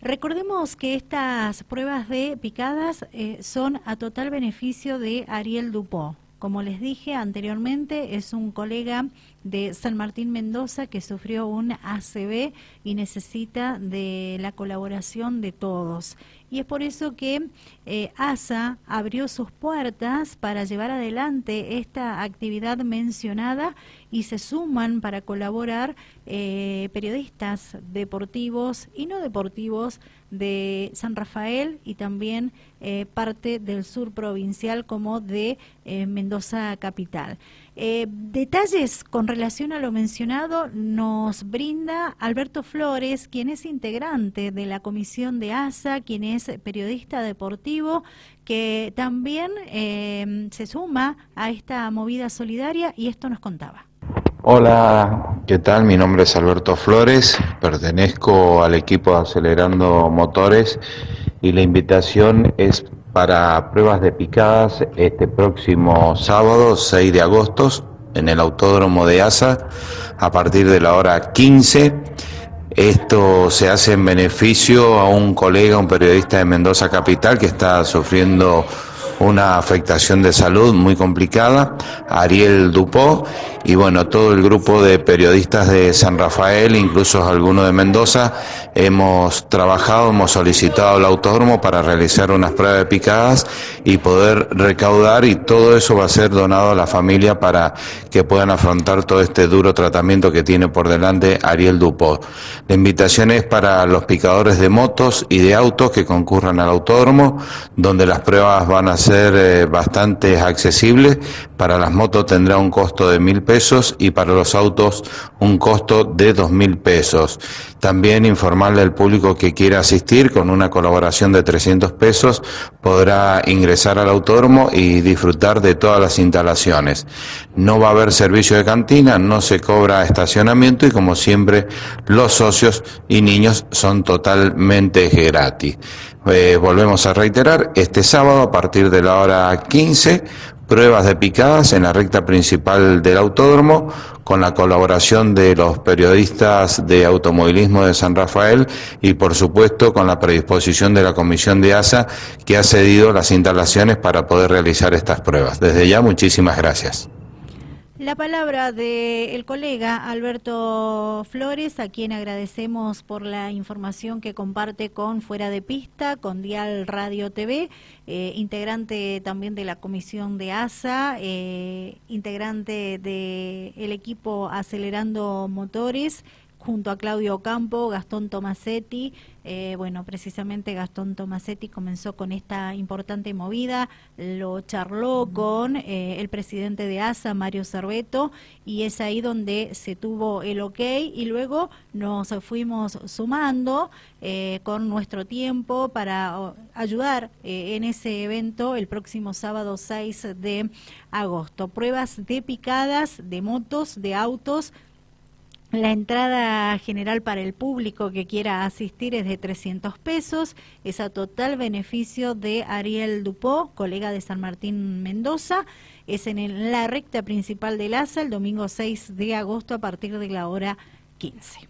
Recordemos que estas pruebas de picadas eh, son a total beneficio de Ariel Dupont. Como les dije anteriormente, es un colega de San Martín Mendoza que sufrió un ACV y necesita de la colaboración de todos. Y es por eso que eh, ASA abrió sus puertas para llevar adelante esta actividad mencionada y se suman para colaborar eh, periodistas deportivos y no deportivos de San Rafael y también eh, parte del sur provincial como de eh, Mendoza Capital. detalles con relación a lo mencionado nos brinda Alberto Flores, quien es integrante de la comisión de ASA, quien es periodista deportivo, que también se suma a esta movida solidaria y esto nos contaba. Hola, ¿qué tal? Mi nombre es Alberto Flores, pertenezco al equipo Acelerando Motores y la invitación es para pruebas de picadas este próximo sábado 6 de agosto en el Autódromo de ASA a partir de la hora 15. Esto se hace en beneficio a un colega, un periodista de Mendoza Capital que está sufriendo una afectación de salud muy complicada, Ariel Dupó, y bueno, todo el grupo de periodistas de San Rafael, incluso algunos de Mendoza, hemos trabajado, hemos solicitado el autódromo para realizar unas pruebas de picadas y poder recaudar y todo eso va a ser donado a la familia para que puedan afrontar todo este duro tratamiento que tiene por delante Ariel Dupó. La invitación es para los picadores de motos y de autos que concurran al autódromo, donde las pruebas van a ser eh, bastante accesibles. Para las motos tendrá un costo de mil pesos y para los autos un costo de dos mil pesos. También informarle al público que quiera asistir con una colaboración de 300 pesos podrá ingresar al autódromo y disfrutar de todas las instalaciones. No va a haber servicio de cantina, no se cobra estacionamiento y como siempre los socios y niños son totalmente gratis. Eh, volvemos a reiterar, este sábado a partir de la hora 15 pruebas de picadas en la recta principal del autódromo con la colaboración de los periodistas de automovilismo de San Rafael y por supuesto con la predisposición de la Comisión de ASA que ha cedido las instalaciones para poder realizar estas pruebas. Desde ya, muchísimas gracias. La palabra del colega Alberto Flores, a quien agradecemos por la información que comparte con Fuera de Pista, con Dial Radio TV, eh, integrante también de la comisión de ASA, eh, integrante del equipo Acelerando Motores, junto a Claudio Campo, Gastón Tomasetti. Eh, bueno, precisamente Gastón Tomasetti comenzó con esta importante movida, lo charló con eh, el presidente de ASA, Mario Cerveto, y es ahí donde se tuvo el ok y luego nos fuimos sumando eh, con nuestro tiempo para ayudar en ese evento el próximo sábado 6 de agosto. Pruebas de picadas de motos, de autos, la entrada general para el público que quiera asistir es de 300 pesos, es a total beneficio de Ariel Dupó, colega de San Martín Mendoza. Es en la recta principal del ASA el domingo 6 de agosto a partir de la hora 15.